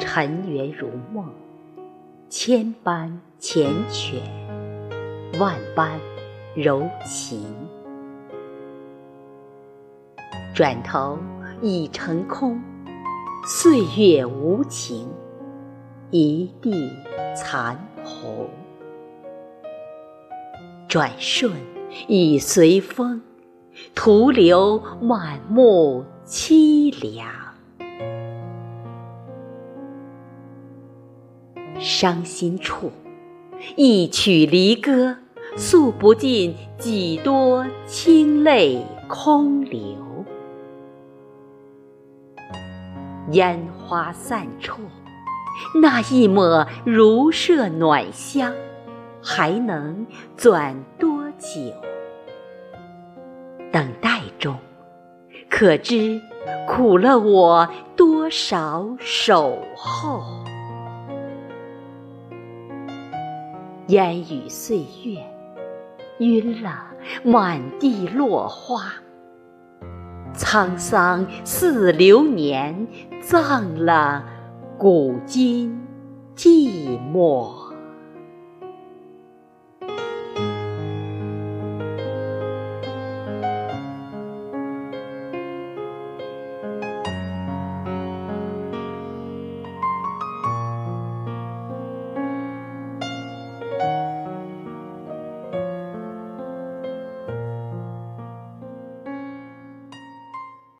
尘缘如梦，千般缱绻，万般柔情。转头已成空，岁月无情，一地残红。转瞬已随风，徒留满目凄凉。伤心处，一曲离歌，诉不尽几多清泪空流。烟花散处，那一抹如麝暖香，还能转多久？等待中，可知苦了我多少守候？烟雨岁月，晕了满地落花。沧桑似流年，葬了古今寂寞。